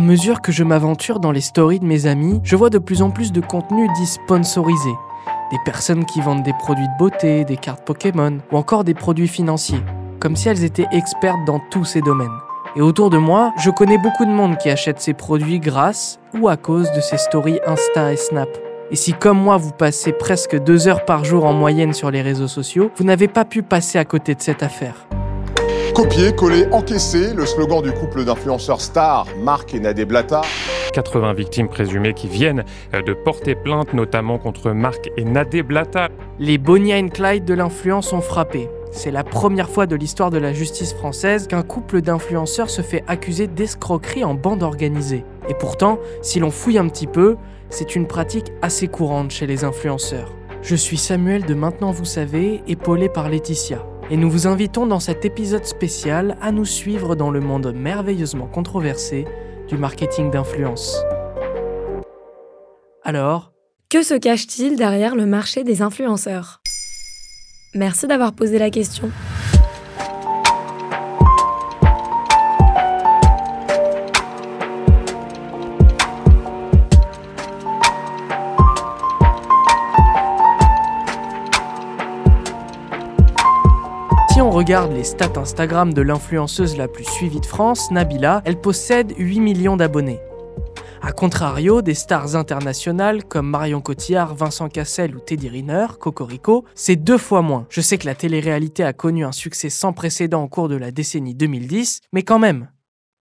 À mesure que je m'aventure dans les stories de mes amis, je vois de plus en plus de contenu dit sponsorisé. Des personnes qui vendent des produits de beauté, des cartes Pokémon ou encore des produits financiers, comme si elles étaient expertes dans tous ces domaines. Et autour de moi, je connais beaucoup de monde qui achète ces produits grâce ou à cause de ces stories Insta et Snap. Et si comme moi vous passez presque deux heures par jour en moyenne sur les réseaux sociaux, vous n'avez pas pu passer à côté de cette affaire. Copier, coller, encaisser, le slogan du couple d'influenceurs stars, Marc et Nadé Blata. 80 victimes présumées qui viennent euh, de porter plainte, notamment contre Marc et Nadé Blata. Les Bonnie and Clyde de l'influence ont frappé. C'est la première fois de l'histoire de la justice française qu'un couple d'influenceurs se fait accuser d'escroquerie en bande organisée. Et pourtant, si l'on fouille un petit peu, c'est une pratique assez courante chez les influenceurs. Je suis Samuel de Maintenant Vous Savez, épaulé par Laetitia. Et nous vous invitons dans cet épisode spécial à nous suivre dans le monde merveilleusement controversé du marketing d'influence. Alors, Que se cache-t-il derrière le marché des influenceurs? Merci d'avoir posé la question. Si on regarde les stats Instagram de l'influenceuse la plus suivie de France, Nabila, elle possède 8 millions d'abonnés. A contrario, des stars internationales comme Marion Cotillard, Vincent Cassel ou Teddy Riner, Cocorico, c'est deux fois moins. Je sais que la télé-réalité a connu un succès sans précédent au cours de la décennie 2010, mais quand même.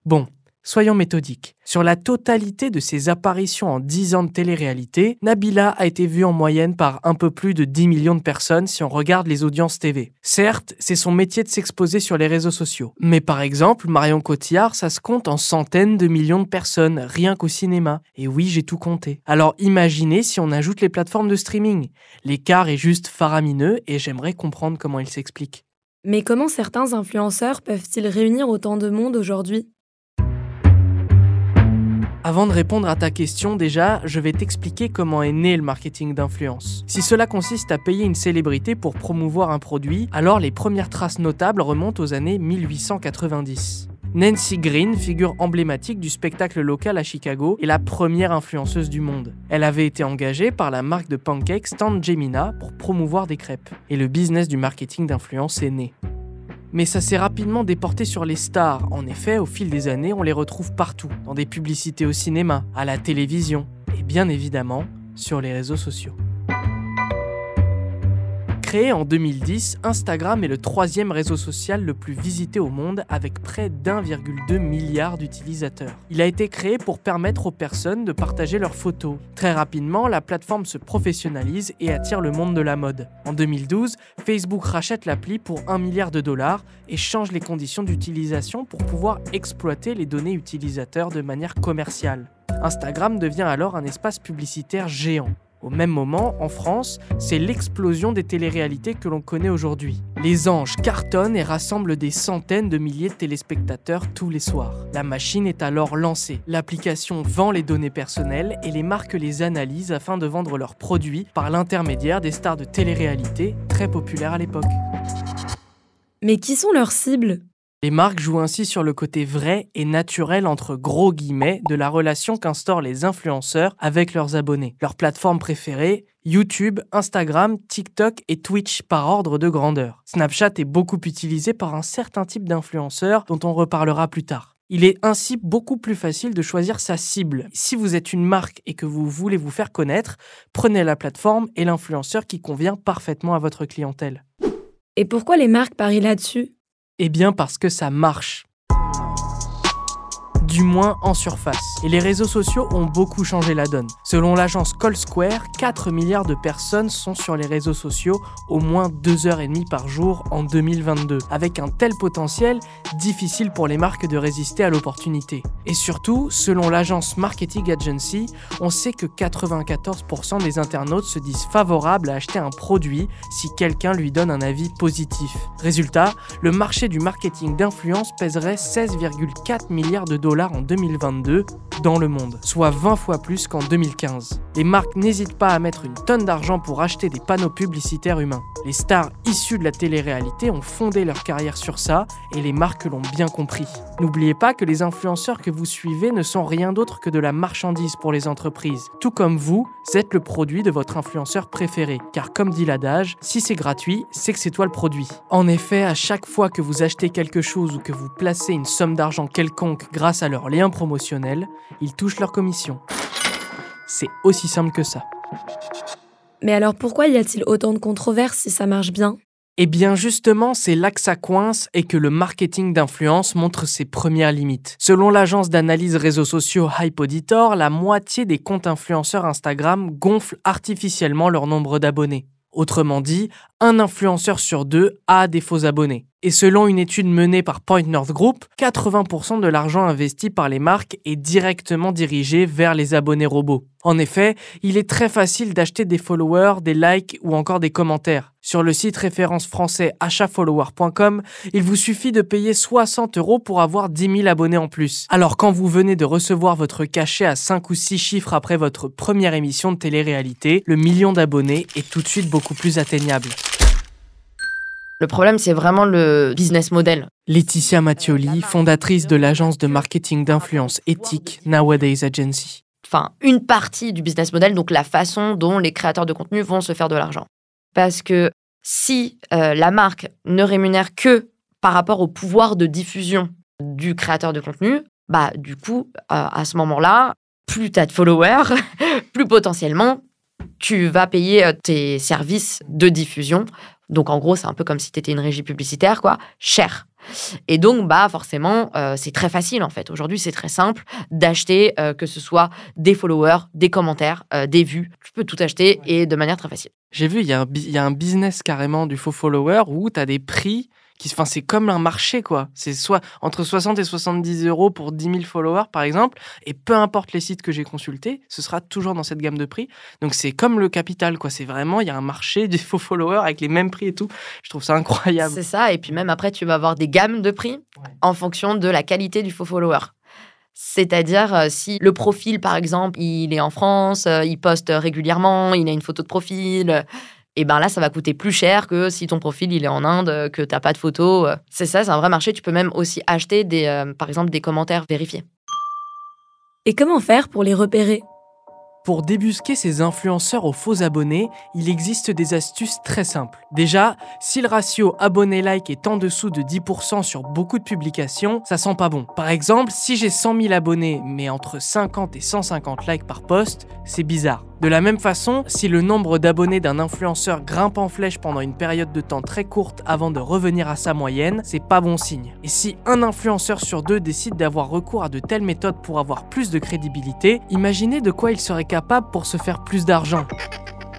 Bon, soyons méthodiques. Sur la totalité de ses apparitions en 10 ans de télé-réalité, Nabila a été vue en moyenne par un peu plus de 10 millions de personnes si on regarde les audiences TV. Certes, c'est son métier de s'exposer sur les réseaux sociaux. Mais par exemple, Marion Cotillard, ça se compte en centaines de millions de personnes, rien qu'au cinéma. Et oui, j'ai tout compté. Alors imaginez si on ajoute les plateformes de streaming. L'écart est juste faramineux et j'aimerais comprendre comment il s'explique. Mais comment certains influenceurs peuvent-ils réunir autant de monde aujourd'hui? Avant de répondre à ta question, déjà, je vais t'expliquer comment est né le marketing d'influence. Si cela consiste à payer une célébrité pour promouvoir un produit, alors les premières traces notables remontent aux années 1890. Nancy Green, figure emblématique du spectacle local à Chicago, est la première influenceuse du monde. Elle avait été engagée par la marque de pancakes Stand Gemina pour promouvoir des crêpes. Et le business du marketing d'influence est né. Mais ça s'est rapidement déporté sur les stars. En effet, au fil des années, on les retrouve partout, dans des publicités au cinéma, à la télévision et bien évidemment sur les réseaux sociaux. Créé en 2010, Instagram est le troisième réseau social le plus visité au monde avec près d'1,2 milliard d'utilisateurs. Il a été créé pour permettre aux personnes de partager leurs photos. Très rapidement, la plateforme se professionnalise et attire le monde de la mode. En 2012, Facebook rachète l'appli pour 1 milliard de dollars et change les conditions d'utilisation pour pouvoir exploiter les données utilisateurs de manière commerciale. Instagram devient alors un espace publicitaire géant. Au même moment, en France, c'est l'explosion des téléréalités que l'on connaît aujourd'hui. Les anges cartonnent et rassemblent des centaines de milliers de téléspectateurs tous les soirs. La machine est alors lancée. L'application vend les données personnelles et les marques les analysent afin de vendre leurs produits par l'intermédiaire des stars de téléréalité très populaires à l'époque. Mais qui sont leurs cibles? Les marques jouent ainsi sur le côté vrai et naturel entre gros guillemets de la relation qu'instaurent les influenceurs avec leurs abonnés. Leurs plateformes préférées, YouTube, Instagram, TikTok et Twitch par ordre de grandeur. Snapchat est beaucoup utilisé par un certain type d'influenceurs dont on reparlera plus tard. Il est ainsi beaucoup plus facile de choisir sa cible. Si vous êtes une marque et que vous voulez vous faire connaître, prenez la plateforme et l'influenceur qui convient parfaitement à votre clientèle. Et pourquoi les marques parient là-dessus? Eh bien parce que ça marche du moins en surface. Et les réseaux sociaux ont beaucoup changé la donne. Selon l'agence Call Square, 4 milliards de personnes sont sur les réseaux sociaux au moins 2 heures et demie par jour en 2022. Avec un tel potentiel, difficile pour les marques de résister à l'opportunité. Et surtout, selon l'agence Marketing Agency, on sait que 94% des internautes se disent favorables à acheter un produit si quelqu'un lui donne un avis positif. Résultat, le marché du marketing d'influence pèserait 16,4 milliards de dollars en 2022 dans le monde, soit 20 fois plus qu'en 2015. Les marques n'hésitent pas à mettre une tonne d'argent pour acheter des panneaux publicitaires humains. Les stars issues de la télé-réalité ont fondé leur carrière sur ça et les marques l'ont bien compris. N'oubliez pas que les influenceurs que vous suivez ne sont rien d'autre que de la marchandise pour les entreprises. Tout comme vous, êtes le produit de votre influenceur préféré. Car comme dit l'adage, si c'est gratuit, c'est que c'est toi le produit. En effet, à chaque fois que vous achetez quelque chose ou que vous placez une somme d'argent quelconque grâce à leur lien promotionnel, ils touchent leur commission. C'est aussi simple que ça. Mais alors pourquoi y a-t-il autant de controverses si ça marche bien? Eh bien justement, c'est là que ça coince et que le marketing d'influence montre ses premières limites. Selon l'agence d'analyse réseaux sociaux Hypoditor, la moitié des comptes influenceurs Instagram gonflent artificiellement leur nombre d'abonnés. Autrement dit, un influenceur sur deux a des faux abonnés. Et selon une étude menée par Point North Group, 80% de l'argent investi par les marques est directement dirigé vers les abonnés robots. En effet, il est très facile d'acheter des followers, des likes ou encore des commentaires. Sur le site référence français achatfollower.com, il vous suffit de payer 60 euros pour avoir 10 000 abonnés en plus. Alors quand vous venez de recevoir votre cachet à 5 ou 6 chiffres après votre première émission de télé-réalité, le million d'abonnés est tout de suite beaucoup plus atteignable. Le problème, c'est vraiment le business model. Laetitia Mattioli, fondatrice de l'agence de marketing d'influence éthique Nowadays Agency. Enfin, une partie du business model, donc la façon dont les créateurs de contenu vont se faire de l'argent. Parce que si euh, la marque ne rémunère que par rapport au pouvoir de diffusion du créateur de contenu, bah du coup, euh, à ce moment-là, plus tu as de followers, plus potentiellement tu vas payer euh, tes services de diffusion donc en gros, c'est un peu comme si tu étais une régie publicitaire, quoi, cher. Et donc, bah forcément, euh, c'est très facile en fait. Aujourd'hui, c'est très simple d'acheter, euh, que ce soit des followers, des commentaires, euh, des vues. Tu peux tout acheter et de manière très facile. J'ai vu, il y, y, a un business carrément du faux follower où tu as des prix enfin, c'est comme un marché, quoi. C'est soit entre 60 et 70 euros pour 10 000 followers, par exemple, et peu importe les sites que j'ai consultés, ce sera toujours dans cette gamme de prix. Donc, c'est comme le capital, quoi. C'est vraiment, il y a un marché des faux followers avec les mêmes prix et tout. Je trouve ça incroyable. C'est ça. Et puis, même après, tu vas avoir des gammes de prix en fonction de la qualité du faux follower. C'est-à-dire, euh, si le profil, par exemple, il est en France, euh, il poste régulièrement, il a une photo de profil, et ben là, ça va coûter plus cher que si ton profil il est en Inde, que t'as pas de photos. C'est ça, c'est un vrai marché. Tu peux même aussi acheter des, euh, par exemple, des commentaires vérifiés. Et comment faire pour les repérer? Pour débusquer ces influenceurs aux faux abonnés, il existe des astuces très simples. Déjà, si le ratio abonné-like est en dessous de 10% sur beaucoup de publications, ça sent pas bon. Par exemple, si j'ai 100 000 abonnés mais entre 50 et 150 likes par post, c'est bizarre. De la même façon, si le nombre d'abonnés d'un influenceur grimpe en flèche pendant une période de temps très courte avant de revenir à sa moyenne, c'est pas bon signe. Et si un influenceur sur deux décide d'avoir recours à de telles méthodes pour avoir plus de crédibilité, imaginez de quoi il serait capable pour se faire plus d'argent.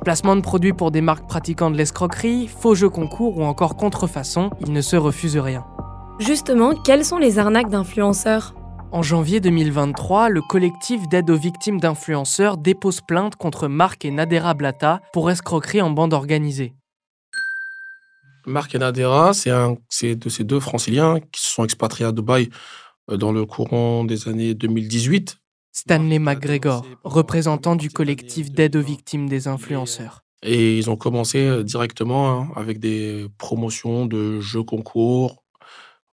Placement de produits pour des marques pratiquant de l'escroquerie, faux jeux concours ou encore contrefaçon, il ne se refuse rien. Justement, quelles sont les arnaques d'influenceurs? En janvier 2023, le collectif d'aide aux victimes d'influenceurs dépose plainte contre Marc et Nadera Blata pour escroquerie en bande organisée. Marc et Nadera, c'est de ces deux franciliens qui se sont expatriés à Dubaï euh, dans le courant des années 2018. Stanley McGregor, représentant du collectif d'aide aux victimes des influenceurs. Et ils ont commencé euh, directement hein, avec des promotions de jeux concours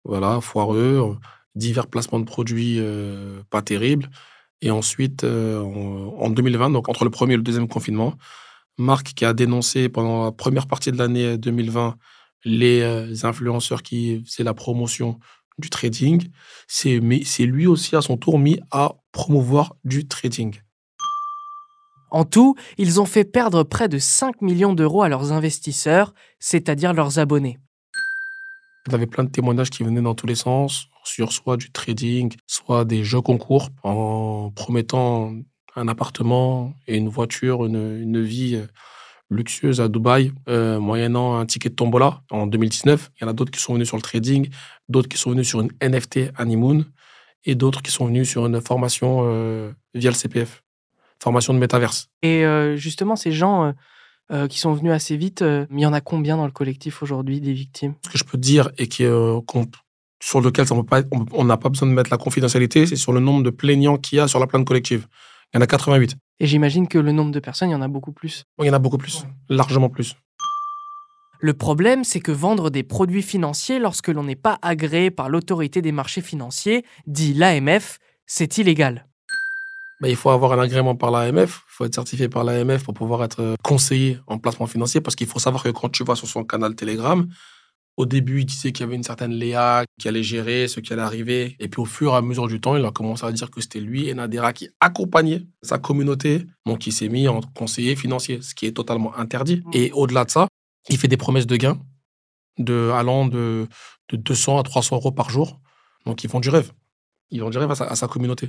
voilà, foireux, divers placements de produits euh, pas terribles. Et ensuite, euh, en 2020, donc entre le premier et le deuxième confinement, Marc qui a dénoncé pendant la première partie de l'année 2020 les influenceurs qui faisaient la promotion du trading, c'est lui aussi à son tour mis à promouvoir du trading. En tout, ils ont fait perdre près de 5 millions d'euros à leurs investisseurs, c'est-à-dire leurs abonnés. Vous avez plein de témoignages qui venaient dans tous les sens, sur soit du trading, soit des jeux concours, en promettant un appartement et une voiture, une, vie euh, luxueuse à Dubaï, euh, moyennant un ticket de tombola en 2019. Il y en a d'autres qui sont venus sur le trading, d'autres qui sont venus sur une NFT Honeymoon, et d'autres qui sont venus sur une formation euh, via le CPF formation de métaverse. Et justement, ces gens euh, euh, qui sont venus assez vite, il y en a combien dans le collectif aujourd'hui des victimes? Ce que je peux dire et qui, sur lequel on n'a pas besoin de mettre la confidentialité, c'est sur le nombre de plaignants qu'il y a sur la plainte collective. Il y en a 88. Et j'imagine que le nombre de personnes, il y en a beaucoup plus. il y en a beaucoup plus, largement plus. Le problème, c'est que vendre des produits financiers lorsque l'on n'est pas agréé par l'autorité des marchés financiers, dit l'AMF, c'est illégal. Bah, il faut avoir un agrément par l'AMF, faut être certifié par l'AMF pour pouvoir être euh, conseillé en placement financier, parce qu'il faut savoir que quand tu vas sur son canal Telegram, au début, il disait qu'il y avait une certaine Léa qui allait gérer ce qui allait arriver. Et puis au fur et à mesure du temps, il a commencé à dire que c'était lui et Nadera qui accompagnaient sa communauté. Donc il s'est mis en conseiller financier, ce qui est totalement interdit. Mmh. Et au-delà de ça, il fait des promesses de gains de, allant de, de 200 à 300 euros par jour. Donc ils font du rêve. Ils vont du rêve à sa communauté.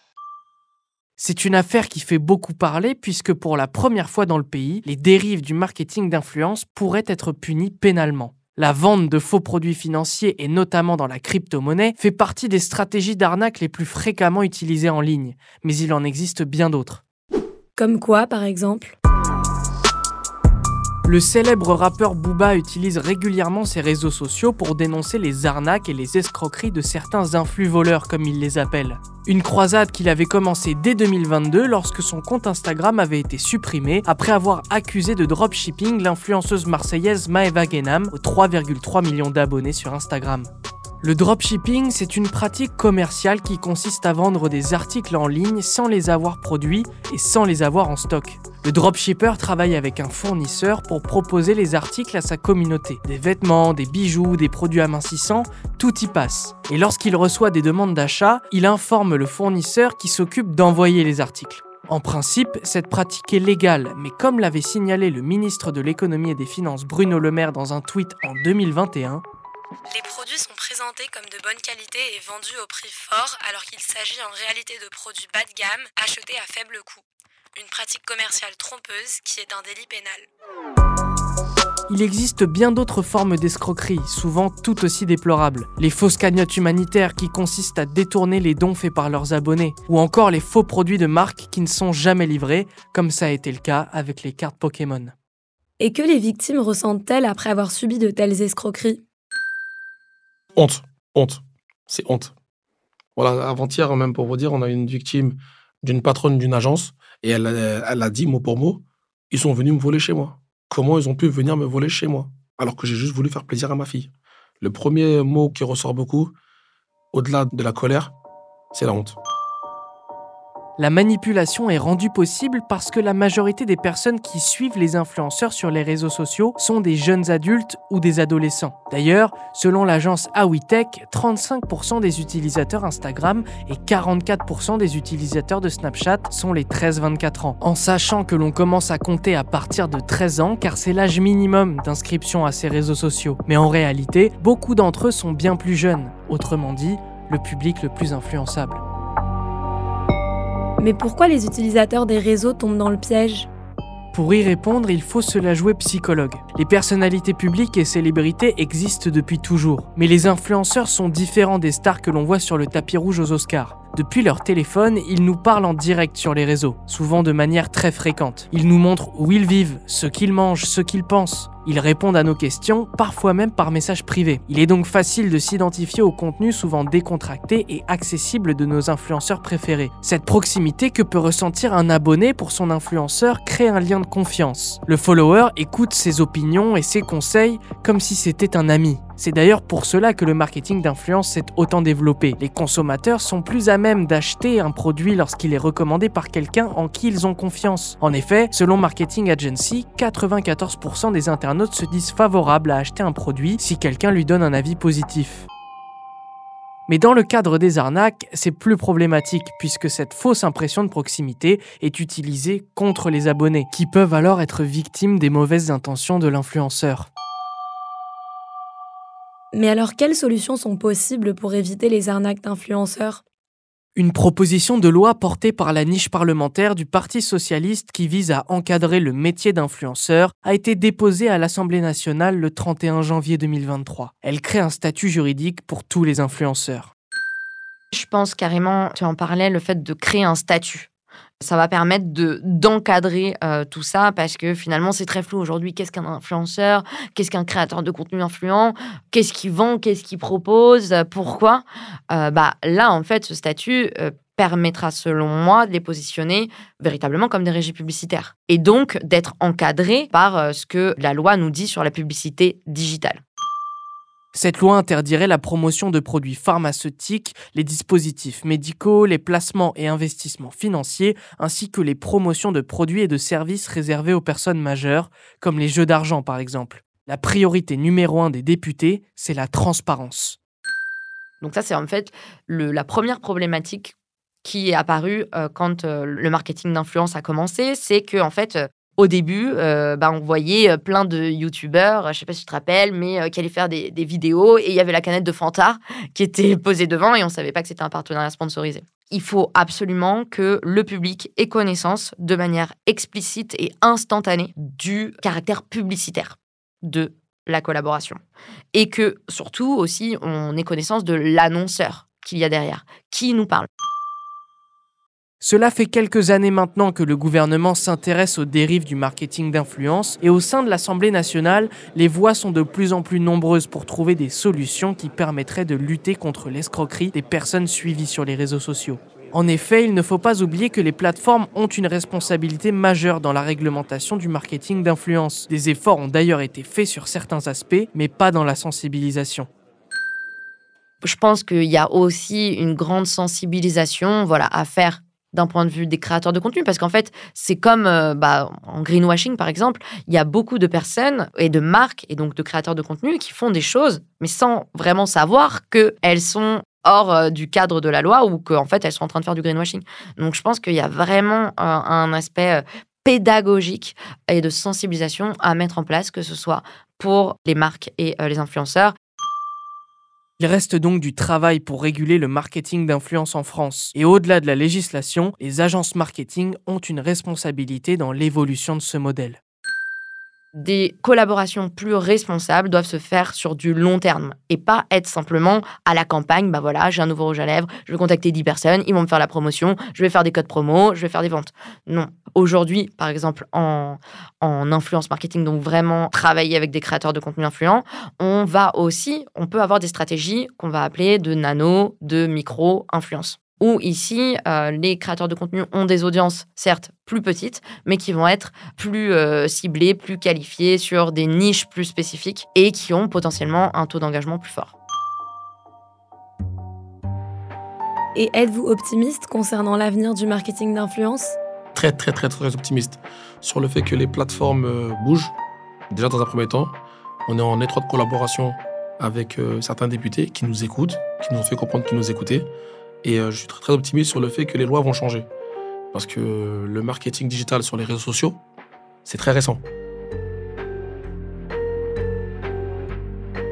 C'est une affaire qui fait beaucoup parler puisque pour la première fois dans le pays, les dérives du marketing d'influence pourraient être punies pénalement. La vente de faux produits financiers et notamment dans la crypto-monnaie fait partie des stratégies d'arnaque les plus fréquemment utilisées en ligne, mais il en existe bien d'autres. Comme quoi par exemple? Le célèbre rappeur Booba utilise régulièrement ses réseaux sociaux pour dénoncer les arnaques et les escroqueries de certains influx voleurs comme il les appelle. Une croisade qu'il avait commencé dès 2022 lorsque son compte Instagram avait été supprimé après avoir accusé de dropshipping l'influenceuse marseillaise Maeva Genam aux 3,3 millions d'abonnés sur Instagram. Le dropshipping, c'est une pratique commerciale qui consiste à vendre des articles en ligne sans les avoir produits et sans les avoir en stock. Le dropshipper travaille avec un fournisseur pour proposer les articles à sa communauté. Des vêtements, des bijoux, des produits amincissants, tout y passe. Et lorsqu'il reçoit des demandes d'achat, il informe le fournisseur qui s'occupe d'envoyer les articles. En principe, cette pratique est légale, mais comme l'avait signalé le ministre de l'économie et des finances Bruno Le Maire dans un tweet en 2021, les produits sont présentés comme de bonne qualité et vendus au prix fort alors qu'il s'agit en réalité de produits bas de gamme achetés à faible coût. Une pratique commerciale trompeuse qui est un délit pénal. Il existe bien d'autres formes d'escroquerie, souvent tout aussi déplorables. Les fausses cagnottes humanitaires qui consistent à détourner les dons faits par leurs abonnés, ou encore les faux produits de marque qui ne sont jamais livrés, comme ça a été le cas avec les cartes Pokémon. Et que les victimes ressentent-elles après avoir subi de telles escroqueries? Honte, honte, c'est honte. Voilà, avant-hier, même pour vous dire, on a une victime d'une patronne d'une agence et elle, elle a dit mot pour mot ils sont venus me voler chez moi. Comment ils ont pu venir me voler chez moi? Alors que j'ai juste voulu faire plaisir à ma fille Le premier mot qui ressort beaucoup, au-delà de la colère, c'est la honte. La manipulation est rendue possible parce que la majorité des personnes qui suivent les influenceurs sur les réseaux sociaux sont des jeunes adultes ou des adolescents. D'ailleurs, selon l'agence Awitech, 35% des utilisateurs Instagram et 44% des utilisateurs de Snapchat sont les 13-24 ans. En sachant que l'on commence à compter à partir de 13 ans car c'est l'âge minimum d'inscription à ces réseaux sociaux. Mais en réalité, beaucoup d'entre eux sont bien plus jeunes, autrement dit, le public le plus influençable. Mais pourquoi les utilisateurs des réseaux tombent dans le piège? Pour y répondre, il faut se la jouer psychologue. Les personnalités publiques et célébrités existent depuis toujours, mais les influenceurs sont différents des stars que l'on voit sur le tapis rouge aux Oscars. Depuis leur téléphone, ils nous parlent en direct sur les réseaux, souvent de manière très fréquente. Ils nous montrent où ils vivent, ce qu'ils mangent, ce qu'ils pensent. Ils répondent à nos questions, parfois même par message privé. Il est donc facile de s'identifier au contenu souvent décontracté et accessible de nos influenceurs préférés. Cette proximité que peut ressentir un abonné pour son influenceur crée un lien de confiance. Le follower écoute ses opinions et ses conseils comme si c'était un ami. C'est d'ailleurs pour cela que le marketing d'influence s'est autant développé. Les consommateurs sont plus à même d'acheter un produit lorsqu'il est recommandé par quelqu'un en qui ils ont confiance. En effet, selon Marketing Agency, 94% des internautes se disent favorables à acheter un produit si quelqu'un lui donne un avis positif. Mais dans le cadre des arnaques, c'est plus problématique puisque cette fausse impression de proximité est utilisée contre les abonnés, qui peuvent alors être victimes des mauvaises intentions de l'influenceur. Mais alors, quelles solutions sont possibles pour éviter les arnaques d'influenceurs? Une proposition de loi portée par la niche parlementaire du Parti socialiste qui vise à encadrer le métier d'influenceur a été déposée à l'Assemblée nationale le 31 janvier 2023. Elle crée un statut juridique pour tous les influenceurs. Je pense carrément, tu en parlais, le fait de créer un statut. Ça va permettre de d'encadrer euh, tout ça parce que finalement c'est très flou. Aujourd'hui. Qu'est-ce qu'un influenceur? Qu'est-ce qu'un créateur de contenu influent? Qu'est-ce qu'il vend? Qu'est-ce qu'il propose? Pourquoi? Euh, Bah là en fait ce statut euh, permettra selon moi de les positionner véritablement comme des régies publicitaires et donc d'être encadré par ce que la loi nous dit sur la publicité digitale. Cette loi interdirait la promotion de produits pharmaceutiques, les dispositifs médicaux, les placements et investissements financiers, ainsi que les promotions de produits et de services réservés aux personnes majeures, comme les jeux d'argent par exemple. La priorité numéro un des députés, c'est la transparence. Donc ça, c'est en fait la première problématique qui est apparue euh, quand euh, le marketing d'influence a commencé, c'est que en fait, au début, euh, bah, on voyait euh, plein de youtubeurs, je sais pas si tu te rappelles, mais euh, qui allaient faire des, vidéos et il y avait la canette de Fanta qui était posée devant et on savait pas que c'était un partenariat sponsorisé. Il faut absolument que le public ait connaissance de manière explicite et instantanée du caractère publicitaire de la collaboration. Et que surtout aussi, on ait connaissance de l'annonceur qu'il y a derrière, qui nous parle? Cela fait quelques années maintenant que le gouvernement s'intéresse aux dérives du marketing d'influence et au sein de l'Assemblée nationale, les voix sont de plus en plus nombreuses pour trouver des solutions qui permettraient de lutter contre l'escroquerie des personnes suivies sur les réseaux sociaux. En effet, il ne faut pas oublier que les plateformes ont une responsabilité majeure dans la réglementation du marketing d'influence. Des efforts ont d'ailleurs été faits sur certains aspects, mais pas dans la sensibilisation je pense qu'il y a aussi une grande sensibilisation voilà, à faire d'un point de vue des créateurs de contenu, parce qu'en fait, c'est comme euh, bah, en greenwashing, par exemple, il y a beaucoup de personnes et de marques, et donc de créateurs de contenu, qui font des choses, mais sans vraiment savoir qu'elles sont hors euh, du cadre de la loi ou qu'en fait, elles sont en train de faire du greenwashing. Donc, je pense qu'il y a vraiment un aspect euh, pédagogique et de sensibilisation à mettre en place, que ce soit pour les marques et les influenceurs il reste donc du travail pour réguler le marketing d'influence en France. Et au-delà de la législation, les agences marketing ont une responsabilité dans l'évolution de ce modèle des collaborations plus responsables doivent se faire sur du long terme et pas être simplement à la campagne. Bah voilà, j'ai un nouveau rouge à lèvres, je vais contacter 10 personnes, ils vont me faire la promotion, je vais faire des codes promo, je vais faire des ventes. Non. Aujourd'hui, par exemple, en, en influence marketing, donc vraiment travailler avec des créateurs de contenu influents, on va aussi, on peut avoir des stratégies qu'on va appeler de nano, de micro influence où ici, euh, les créateurs de contenu ont des audiences, certes, plus petites, mais qui vont être plus euh, ciblées, plus qualifiées sur des niches plus spécifiques et qui ont potentiellement un taux d'engagement plus fort. Et êtes-vous optimiste concernant l'avenir du marketing d'influence? Très, très, très, très optimiste sur le fait que les plateformes euh, bougent. Déjà, dans un premier temps, on est en étroite collaboration avec certains députés qui nous écoutent, qui nous ont fait comprendre qu'ils nous écoutaient. Et euh, je suis très, optimiste sur le fait que les lois vont changer. Parce que le marketing digital sur les réseaux sociaux, c'est très récent.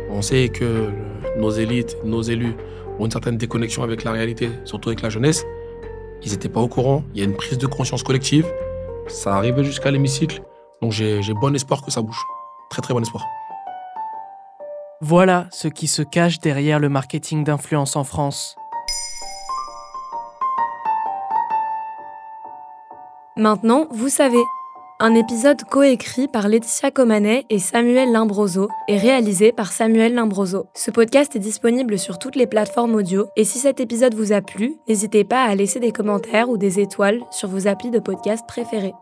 On sait que nos élites, nos élus ont une certaine déconnexion avec la réalité, surtout avec la jeunesse. Ils n'étaient pas au courant. Il y a une prise de conscience collective. Ça arrive jusqu'à l'hémicycle. Donc j'ai bon espoir que ça bouge. Très très bon espoir. Voilà ce qui se cache derrière le marketing d'influence en France. Maintenant, vous savez. Un épisode coécrit par Laetitia Comanet et Samuel Limbroso et réalisé par Samuel Limbroso. Ce podcast est disponible sur toutes les plateformes audio et si cet épisode vous a plu, n'hésitez pas à laisser des commentaires ou des étoiles sur vos applis de podcast préférés.